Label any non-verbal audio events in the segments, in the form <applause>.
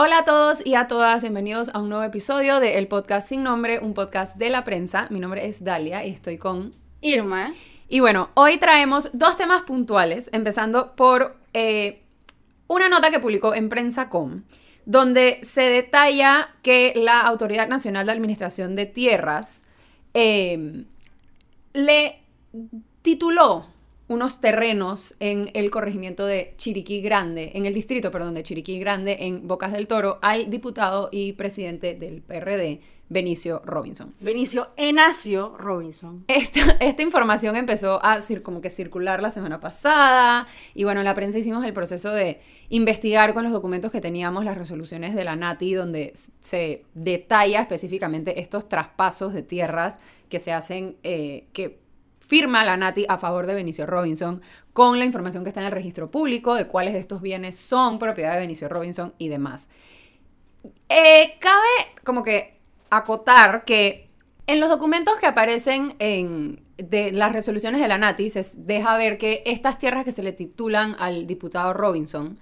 Hola a todos y a todas, bienvenidos a un nuevo episodio de El Podcast Sin Nombre, un podcast de la prensa. Mi nombre es Dalia y estoy con Irma. Y bueno, hoy traemos dos temas puntuales, empezando por eh, una nota que publicó en Prensa.com, donde se detalla que la Autoridad Nacional de Administración de Tierras eh, le tituló unos terrenos en el corregimiento de Chiriquí Grande, en el distrito, perdón, de Chiriquí Grande, en Bocas del Toro, al diputado y presidente del PRD, Benicio Robinson. Benicio Enacio Robinson. Esta, esta información empezó a como que circular la semana pasada y bueno, en la prensa hicimos el proceso de investigar con los documentos que teníamos las resoluciones de la NATI donde se detalla específicamente estos traspasos de tierras que se hacen, eh, que firma la Nati a favor de Benicio Robinson con la información que está en el registro público de cuáles de estos bienes son propiedad de Benicio Robinson y demás. Eh, cabe como que acotar que en los documentos que aparecen en de las resoluciones de la Nati se deja ver que estas tierras que se le titulan al diputado Robinson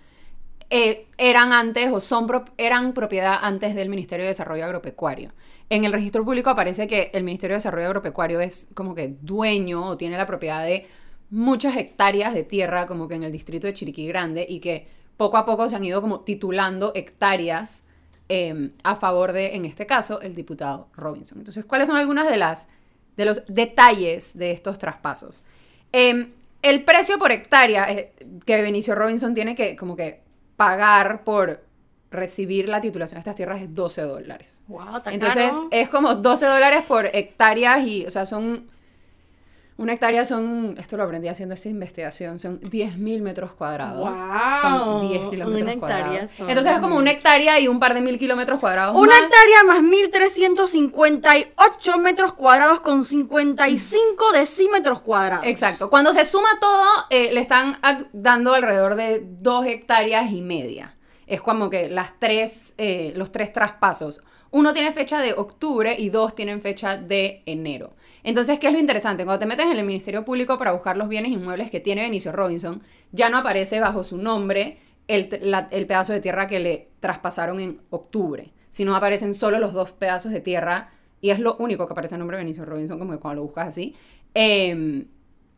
eh, eran antes o son eran propiedad antes del Ministerio de Desarrollo Agropecuario. En el registro público aparece que el Ministerio de Desarrollo Agropecuario es como que dueño o tiene la propiedad de muchas hectáreas de tierra como que en el distrito de Chiriquí Grande y que poco a poco se han ido como titulando hectáreas em, a favor de, en este caso, el diputado Robinson. Entonces, ¿cuáles son algunas de de los detalles de estos traspasos? Em, el precio por hectárea eh, que Benicio Robinson tiene que como que pagar por recibir la titulación de estas tierras es 12 dólares. Wow, Entonces es como 12 dólares por hectáreas y, o sea, son... Una hectárea son, esto lo aprendí haciendo esta investigación, son 10.000 metros cuadrados. Wow, son 10 kilómetros una cuadrados. Entonces es como una hectárea y un par de mil kilómetros cuadrados. Una más. hectárea más 1.358 metros cuadrados con 55 decímetros cuadrados. Exacto. Cuando se suma todo, eh, le están dando alrededor de 2 hectáreas y media es como que las tres, eh, los tres traspasos. Uno tiene fecha de octubre y dos tienen fecha de enero. Entonces, ¿qué es lo interesante? Cuando te metes en el Ministerio Público para buscar los bienes inmuebles que tiene Benicio Robinson, ya no aparece bajo su nombre el, el pedazo de tierra que le traspasaron en octubre, sino aparecen solo los dos pedazos de tierra y es lo único que aparece el nombre de Benicio Robinson, como que cuando lo buscas así. Em,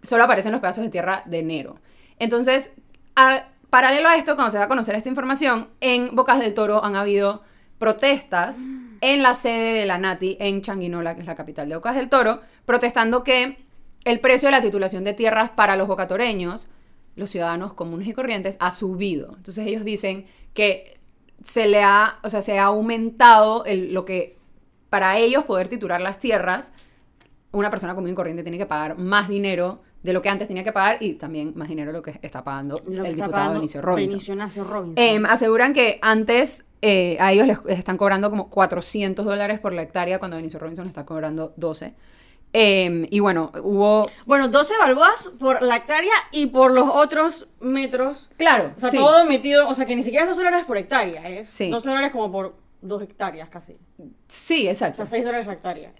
solo aparecen los pedazos de tierra de enero. Entonces, a, Paralelo a esto, cuando se da a conocer esta información, en Bocas del Toro han habido protestas en la sede de la NATI en Changuinola, que es la capital de Bocas del Toro, protestando que el precio de la titulación de tierras para los bocatoreños, los ciudadanos comunes y corrientes, ha subido. Entonces ellos dicen que se le ha, o sea, se ha aumentado lo que para ellos poder titular las tierras, una persona común y corriente tiene que pagar más dinero de lo que antes tenía que pagar y también más dinero de lo que está pagando el diputado Benicio Robinson. Em, aseguran que antes eh, a ellos les están cobrando como 400 dólares por la hectárea cuando Benicio Robinson está cobrando 12. Em, y bueno, hubo... Bueno, 12 balboas por la hectárea y por los otros metros. Claro. O sea, todo metido, o sea, que ni siquiera es 2 dólares por hectárea, es sí. 2 dólares como por 2 hectáreas casi. Sí, exacto. O sea, 6 dólares la hectárea.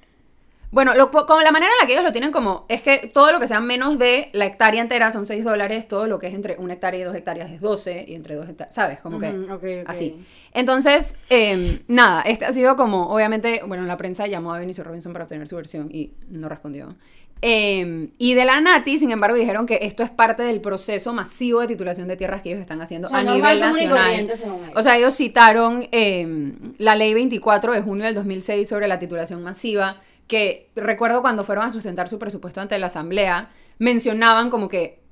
Bueno, lo, como la manera en la que ellos lo tienen como es que todo lo que sea menos de la hectárea entera son 6 dólares, todo lo que es entre una hectárea y dos hectáreas es 12 y entre dos hectáreas, ¿sabes? Como que así. Entonces, em, nada, este ha sido como, obviamente, bueno, la prensa llamó a Benicio Robinson para obtener su versión y no respondió. Em, y de la Nati, sin embargo, dijeron que esto es parte del proceso masivo de titulación de tierras que ellos están haciendo a nivel nacional. O sea, ellos citaron em, la ley 24 de junio del 2006 sobre la titulación masiva que recuerdo cuando fueron a sustentar su presupuesto ante la Asamblea, mencionaban como que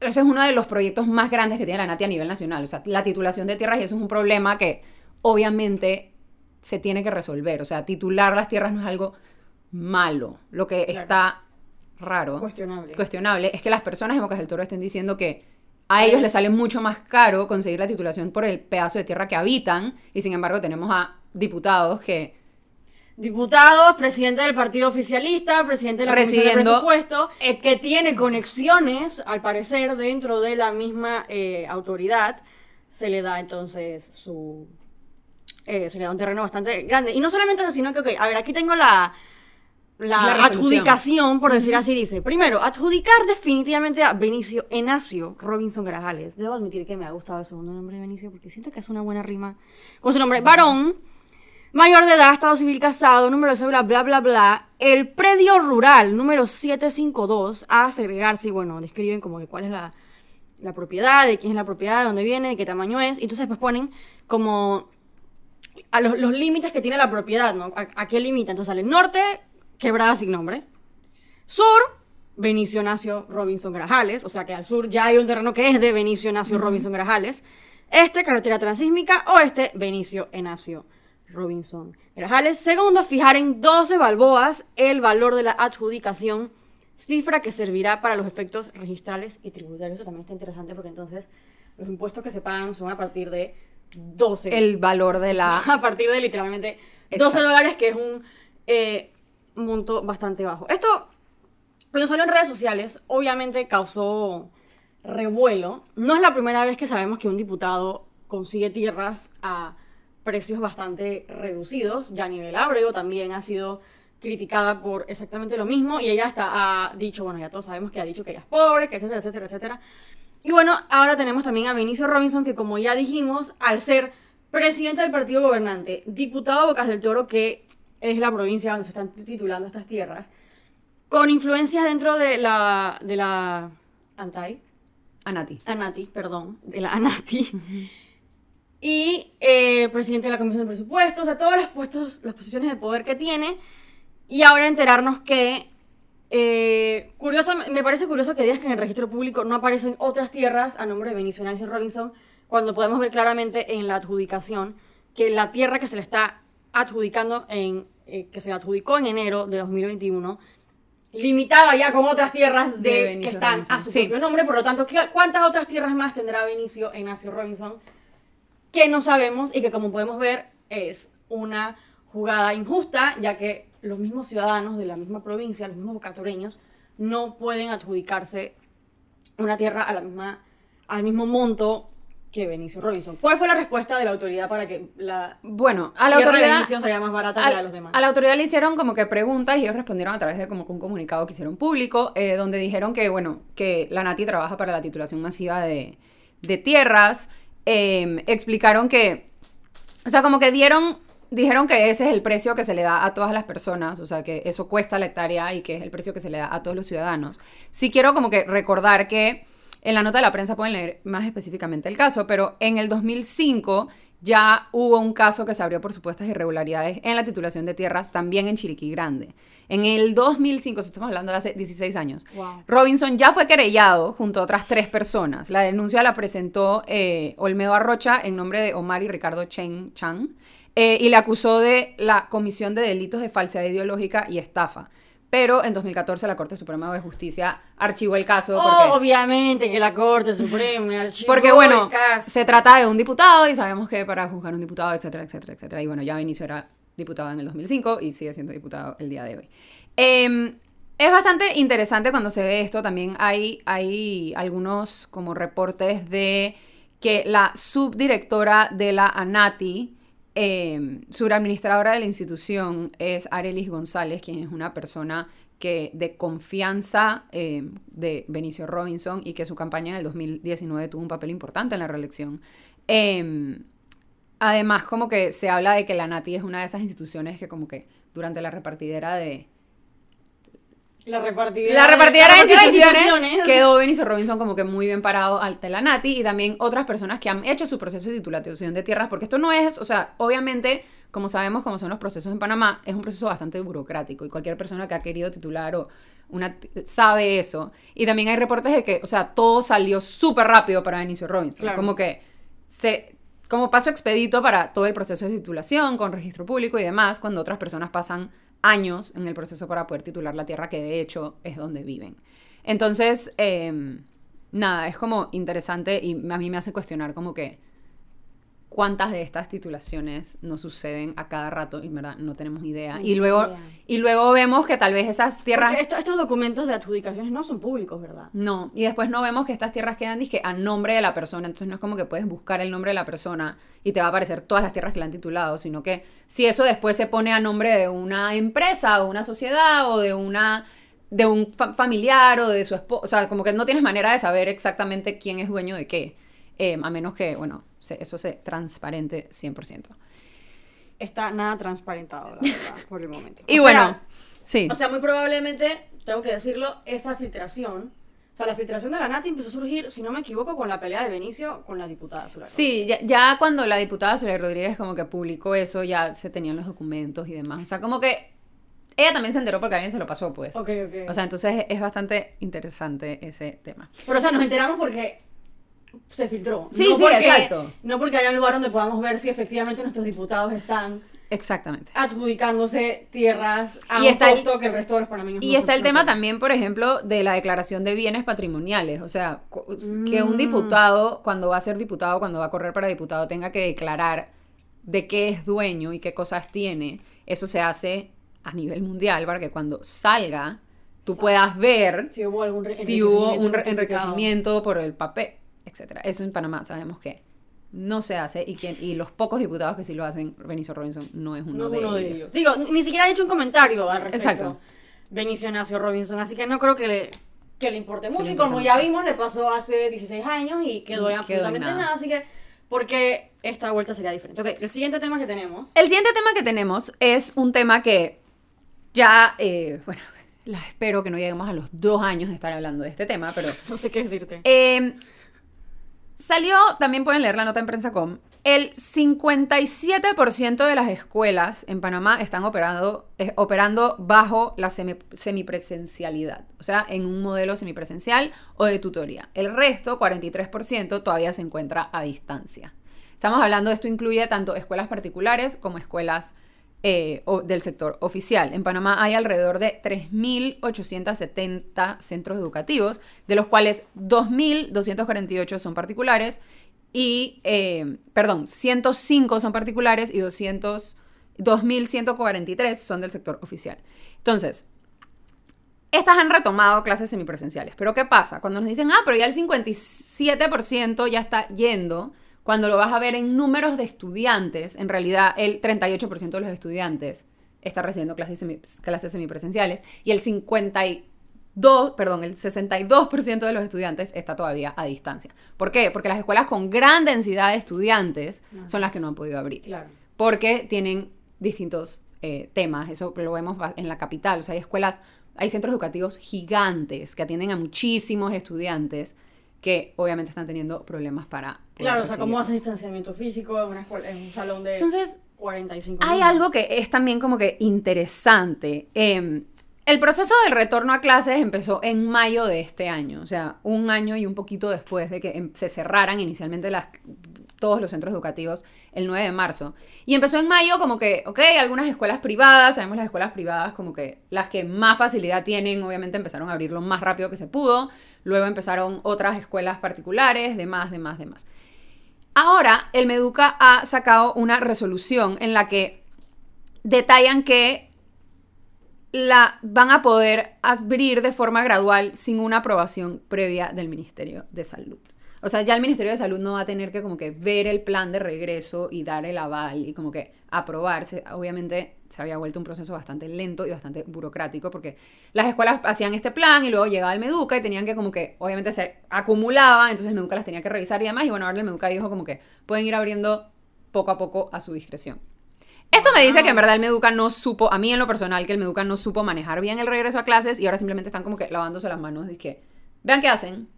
ese es uno de los proyectos más grandes que tiene la NATI a nivel nacional, o sea, la titulación de tierras y eso es un problema que obviamente se tiene que resolver, o sea, titular las tierras no es algo malo, lo que está raro, cuestionable. cuestionable, es que las personas en Bocas del Toro estén diciendo que a ellos les sale mucho más caro conseguir la titulación por el pedazo de tierra que habitan y sin embargo tenemos a diputados que diputados, presidente del partido oficialista, presidente de la Comisión de Presupuesto, eh, que tiene conexiones, al parecer, dentro de la misma eh, autoridad, se le da entonces su... Eh, se le da un terreno bastante grande. Y no solamente eso, sino que, ok, a ver, aquí tengo la... la, adjudicación, por decir así, dice, primero, adjudicar definitivamente a Benicio Enacio Robinson Grajales. Debo admitir que me ha gustado el segundo nombre de Benicio porque siento que es una buena rima con su nombre. Varón, mayor de edad, estado civil casado, número de cédula, bla, bla, bla. El predio rural, número 752, a segregarse y bueno, describen como que cuál es la, propiedad, de quién es la propiedad, de dónde viene, de qué tamaño es. Y entonces pues ponen como a los, límites que tiene la propiedad, ¿no? ¿A, a qué limita? Entonces sale norte, quebrada sin nombre. Sur, Benicio Nacio Robinson Grajales, o sea que al sur ya hay un terreno que es de Benicio Nacio Robinson Grajales. Este, carretera transísmica, oeste, Benicio Enacio Robinson Grajales. Segundo, fijar en 12 balboas el valor de la adjudicación, cifra que servirá para los efectos registrales y tributarios. Eso también está interesante porque entonces los impuestos que se pagan son a partir de 12. El valor de la... <laughs> A partir de literalmente 12 dólares, que es un... Eh, monto bastante bajo. Esto, cuando salió en redes sociales, obviamente causó revuelo. No es la primera vez que sabemos que un diputado consigue tierras a precios bastante reducidos. Ya nivel Abrego también ha sido criticada por exactamente lo mismo y ella hasta ha dicho, bueno, ya todos sabemos que ha dicho que ella es pobre, que etcétera, etcétera, etcétera. Y bueno, ahora tenemos también a Benicio Robinson, que como ya dijimos, al ser presidente del partido gobernante, diputado a Bocas del Toro, que es la provincia donde se están titulando estas tierras, con influencias dentro de la, de la Antai. Anati. Anati, perdón, de la Anati. Y eh, presidente de la Comisión de Presupuestos, o sea, todos los puestos, las posiciones de poder que tiene. Y ahora enterarnos que, eh, curioso, me parece curioso que digas que en el registro público no aparecen otras tierras a nombre de Benicio Nancy Robinson, cuando podemos ver claramente en la adjudicación que la tierra que se le está adjudicando en eh, que se adjudicó en enero de 2021, limitaba ya con otras tierras de, que están a su propio nombre. Por lo tanto, ¿cuántas otras tierras más tendrá Benicio Ignacio Robinson? Que no sabemos y que como podemos ver es una jugada injusta, ya que los mismos ciudadanos de la misma provincia, los mismos bocatoreños, no pueden adjudicarse una tierra a la misma, al mismo monto que Benicio Robinson. ¿Cuál fue la respuesta de la autoridad para que la bueno a la autoridad sería más barata que a los demás? A la autoridad le hicieron como que preguntas y ellos respondieron a través de como un comunicado que hicieron público eh, donde dijeron que bueno que la Nati trabaja para la titulación masiva de, de tierras em, explicaron que o sea como que dieron dijeron que ese es el precio que se le da a todas las personas, o sea, que eso cuesta la hectárea y que es el precio que se le da a todos los ciudadanos. Sí quiero como que recordar que en la nota de la prensa pueden leer más específicamente el caso, pero en el 2005 ya hubo un caso que se abrió por supuestas irregularidades en la titulación de tierras, también en Chiriquí Grande. En el 2005, si estamos hablando de hace 16 años, Robinson ya fue querellado junto a otras tres personas. La denuncia la presentó eh, Olmedo Arrocha en nombre de Omar y Ricardo Chen Chang eh, y le acusó de la comisión de delitos de falsedad ideológica y estafa. Pero en 2014 la Corte Suprema de Justicia archivó el caso. Porque, obviamente que la Corte Suprema <laughs> archivó Porque bueno, se trata de un diputado y sabemos que para juzgar un diputado, etcétera, etcétera, etcétera. Y bueno, ya Benicio era diputado en el 2005 y sigue siendo diputado el día de hoy. Em, es bastante interesante cuando se ve esto. También hay, hay algunos como reportes de que la subdirectora de la ANATI, eh, administradora de la institución es Arelis González, quien es una persona que de confianza em, de Benicio Robinson y que su campaña en el 2019 tuvo un papel importante en la reelección. Em, además, como que se habla de que la NATI es una de esas instituciones que como que durante la repartidera de, la repartidera, la repartidera de, instituciones, quedó Benicio Robinson como que muy bien parado ante la Nati y también otras personas que han hecho su proceso de titulación de tierras, porque esto no es, o sea, obviamente, como sabemos cómo son los procesos en Panamá, es un proceso bastante burocrático y cualquier persona que ha querido titular o una sabe eso. Y también hay reportes de que, o sea, todo salió súper rápido para Benicio Robinson, como que se como paso expedito para todo el proceso de titulación con registro público y demás, cuando otras personas pasan años en el proceso para poder titular la tierra, que de hecho es donde viven. Entonces, em, nada, es como interesante y a mí me hace cuestionar como que cuántas de estas titulaciones nos suceden a cada rato y verdad no tenemos idea. y luego y luego vemos que tal vez esas tierras estos documentos de adjudicaciones no son públicos, ¿verdad? No, y después no vemos que estas tierras quedan dizque a nombre de la persona, entonces no es como que puedes buscar el nombre de la persona y te va a aparecer todas las tierras que le han titulado, sino que si eso después se pone a nombre de una empresa o una sociedad o de una de un familiar o de su esposo, o sea, como que no tienes manera de saber exactamente quién es dueño de qué. Eh, a menos que, bueno, eso se transparente 100%. Está nada transparentado, la verdad, por el momento. <laughs> y bueno, sí. O sea, muy probablemente, tengo que decirlo, esa filtración, o sea, la filtración de la Nati empezó a surgir, si no me equivoco, con la pelea de Benicio con la diputada Soler Sí, ya, cuando la diputada Soler Rodríguez como que publicó eso, ya se tenían los documentos y demás. O sea, como que ella también se enteró porque alguien se lo pasó, pues. Ok, ok. O sea, entonces es bastante interesante ese tema. Pero, o sea, nos enteramos porque se filtró. Sí, sí, exacto. No porque haya un lugar donde podamos ver si efectivamente nuestros diputados están Exactamente. Adjudicándose tierras a y un está el, que el resto de los panameños. Y está el tema también, por ejemplo, de la declaración de bienes patrimoniales. O sea, que un mm. diputado, cuando va a ser diputado, cuando va a correr para diputado, tenga que declarar de qué es dueño y qué cosas tiene. Eso se hace a nivel mundial para que cuando salga tú puedas ver si hubo, algún si hubo un enriquecimiento por el papel etcétera. Eso en Panamá sabemos que no se hace y, que, y los pocos diputados que sí lo hacen, Benicio Robinson no es uno, de, ellos. Digo, ni siquiera ha hecho un comentario al respecto. Exacto. Benicio Nacio Robinson, así que no creo que le, que le importe mucho. y como ya vimos, le pasó hace 16 años y quedó en absolutamente nada. así que porque esta vuelta sería diferente. Ok, el siguiente tema que tenemos. El siguiente tema que tenemos es un tema que ya, eh, bueno, <laughs> espero que no lleguemos a los dos años de estar hablando de este tema, pero... <laughs> no sé qué decirte. Eh, Salió, también pueden leer la nota en prensa.com, el 57% de las escuelas en Panamá están operando, eh, operando bajo la semipresencialidad, o sea, en un modelo semipresencial o de tutoría. El resto, 43%, todavía se encuentra a distancia. Estamos hablando, esto incluye tanto escuelas particulares como escuelas eh, del sector oficial. En Panamá hay alrededor de 3.870 centros educativos, de los cuales 2.248 son particulares y, eh, perdón, 105 son particulares y 200, 2.143 son del sector oficial. Entonces, estas han retomado clases semipresenciales. Pero ¿qué pasa? Cuando nos dicen, ah, pero ya el 57% ya está yendo, cuando lo vas a ver en números de estudiantes, en realidad el 38% de los estudiantes está recibiendo clases, clases semipresenciales y el 52, perdón, el 62% de los estudiantes está todavía a distancia. ¿Por qué? Porque las escuelas con gran densidad de estudiantes son las que no han podido abrir. Claro. Porque tienen distintos eh, temas, eso lo vemos en la capital, o sea, hay escuelas, hay centros educativos gigantes que atienden a muchísimos estudiantes que obviamente están teniendo problemas para... Claro, o sea, ¿cómo haces distanciamiento físico en, una escuela, en un salón de Entonces, 45 Hay algo que es también como que interesante. Em, el proceso del retorno a clases empezó en mayo de este año, o sea, un año y un poquito después de que em, se cerraran inicialmente las, todos los centros educativos el 9 de marzo. Y empezó en mayo como que, ok, algunas escuelas privadas, sabemos las escuelas privadas como que las que más facilidad tienen, obviamente empezaron a abrirlo más rápido que se pudo. Luego empezaron otras escuelas particulares, demás, demás, demás. Ahora, el Meduca ha sacado una resolución en la que detallan que la van a poder abrir de forma gradual sin una aprobación previa del Ministerio de Salud. O sea, ya el Ministerio de Salud no va a tener que como que ver el plan de regreso y dar el aval y como que aprobarse. Obviamente se había vuelto un proceso bastante lento y bastante burocrático porque las escuelas hacían este plan y luego llegaba el Meduca y tenían que como que obviamente se acumulaba, entonces el Meduca las tenía que revisar y demás y bueno, ahora el Meduca dijo como que pueden ir abriendo poco a poco a su discreción. Esto me dice que en verdad el Meduca no supo, a mí en lo personal, que el Meduca no supo manejar bien el regreso a clases y ahora simplemente están como que lavándose las manos. Y que, vean qué hacen.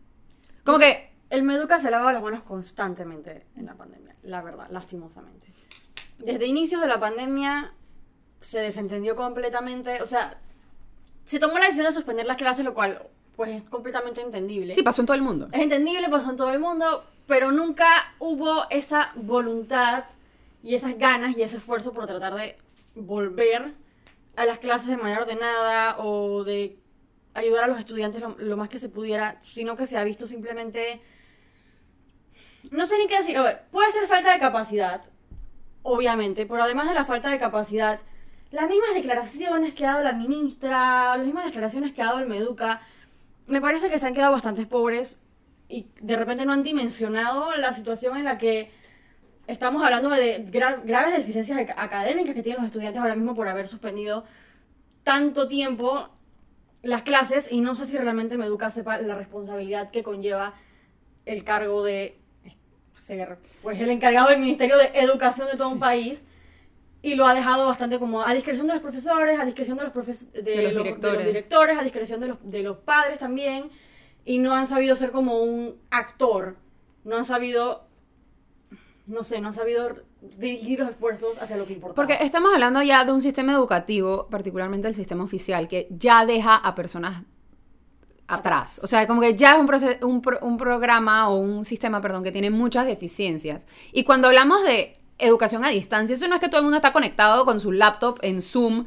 Como que el Meduca se lavaba las manos constantemente en la pandemia, la verdad, lastimosamente. Desde inicios de la pandemia se desentendió completamente, o sea, se tomó la decisión de suspender las clases, lo cual pues es completamente entendible. Sí, pasó en todo el mundo. Es entendible, pasó en todo el mundo, pero nunca hubo esa voluntad y esas ganas y ese esfuerzo por tratar de volver a las clases de manera ordenada o de ayudar a los estudiantes lo, lo más que se pudiera, sino que se ha visto simplemente no sé ni qué decir. A ver, puede ser falta de capacidad, obviamente, pero además de la falta de capacidad, las mismas declaraciones que ha dado la ministra, las mismas declaraciones que ha dado el Meduca, me parece que se han quedado bastante pobres y de repente no han dimensionado la situación en la que estamos hablando de graves deficiencias académicas que tienen los estudiantes ahora mismo por haber suspendido tanto tiempo las clases y no sé si realmente Meduca sepa la responsabilidad que conlleva el cargo de ser pues el encargado del Ministerio de Educación de todo un país y lo ha dejado bastante como a discreción de los profesores, a discreción de los, de, los, directores. a discreción de los, de los padres también y no han sabido ser como un actor, no han sabido no sé, no han sabido dirigir los esfuerzos hacia lo que importa. Porque estamos hablando ya de un sistema educativo, particularmente el sistema oficial, que ya deja a personas atrás. O sea, como que ya es un, un, programa o un sistema, perdón, que tiene muchas deficiencias. Y cuando hablamos de educación a distancia, eso no es que todo el mundo está conectado con su laptop en Zoom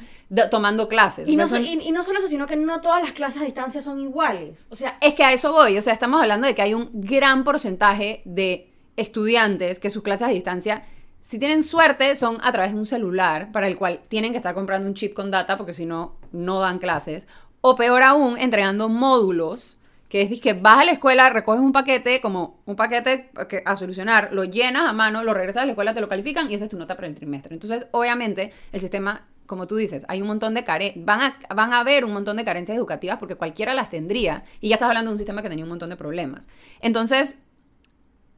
tomando clases. Y, no y, no solo eso, sino que no todas las clases a distancia son iguales. O sea, es que a eso voy. O sea, estamos hablando de que hay un gran porcentaje de estudiantes que sus clases a distancia si tienen suerte, son a través de un celular para el cual tienen que estar comprando un chip con data porque si no, no dan clases. O peor aún, entregando módulos, que es que vas a la escuela, recoges un paquete, como un paquete a solucionar, lo llenas a mano, lo regresas a la escuela, te lo califican y esa es tu nota para el trimestre. Entonces, obviamente, el sistema, como tú dices, hay un montón de carencias, van a, van a haber un montón de carencias educativas porque cualquiera las tendría. Y ya estás hablando de un sistema que tenía un montón de problemas. Entonces,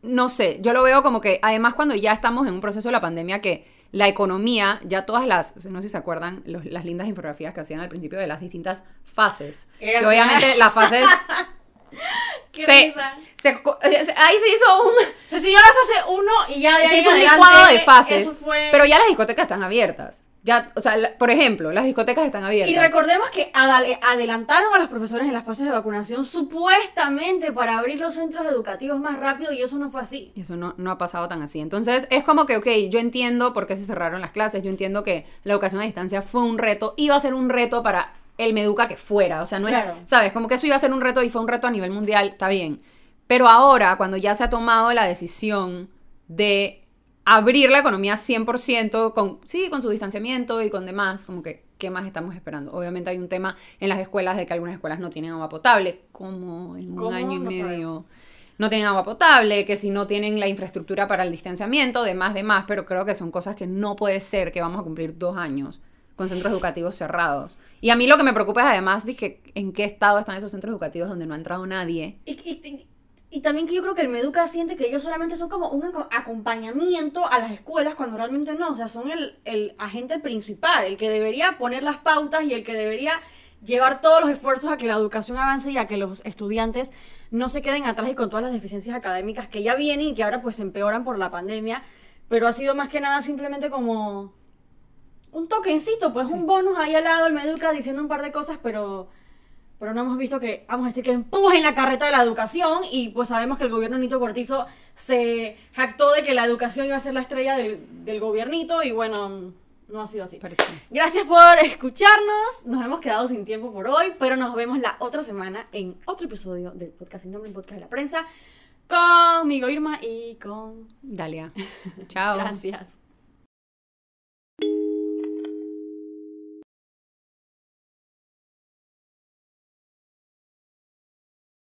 no sé, yo lo veo como que, además, cuando ya estamos en un proceso de la pandemia que la economía, ya todas las, no sé si se acuerdan, las lindas infografías que hacían al principio de las distintas fases. Que obviamente las fases... <laughs> <laughs> Qué se, se, ahí se hizo un... Se siguió la fase 1 y ya de Se hizo un licuado de fases. Pero ya las discotecas están abiertas. Ya, o sea, por ejemplo, las discotecas están abiertas. Y recordemos que adelantaron a los profesores en las fases de vacunación supuestamente para abrir los centros educativos más rápido y eso no fue así. Eso no, no ha pasado tan así. Entonces, es como que, ok, yo entiendo por qué se cerraron las clases, yo entiendo que la educación a distancia fue un reto, iba a ser un reto para el Meduca que fuera, o sea, no es, ¿sabes? Como que eso iba a ser un reto y fue un reto a nivel mundial, está bien. Pero ahora, cuando ya se ha tomado la decisión de abrir la economía 100% con, sí, con su distanciamiento y con demás, como que, ¿qué más estamos esperando? Obviamente hay un tema en las escuelas de que algunas escuelas no tienen agua potable, como en un año y medio. No tienen agua potable, que si no tienen la infraestructura para el distanciamiento, demás, demás, pero creo que son cosas que no puede ser que vamos a cumplir dos años con centros educativos cerrados. Y a mí lo que me preocupa es además dije, en qué estado están esos centros educativos donde no ha entrado nadie. Y, y, y también que yo creo que el Meduca siente que ellos solamente son como un acompañamiento a las escuelas cuando realmente no, o sea, son el, agente principal, el que debería poner las pautas y el que debería llevar todos los esfuerzos a que la educación avance y a que los estudiantes no se queden atrás y con todas las deficiencias académicas que ya vienen y que ahora pues se empeoran por la pandemia, pero ha sido más que nada simplemente como un toquencito, pues un bonus ahí al lado, el Meduca diciendo un par de cosas, pero pero no hemos visto que, vamos a decir, que en la carreta de la educación y pues sabemos que el gobierno Nito Cortizo se jactó de que la educación iba a ser la estrella del, del gobiernito y bueno, no ha sido así. Gracias por escucharnos, nos hemos quedado sin tiempo por hoy, pero nos vemos la otra semana en otro episodio del podcast sin nombre, en podcast de la prensa, conmigo Irma y con Dalia. Chao. <laughs> Gracias.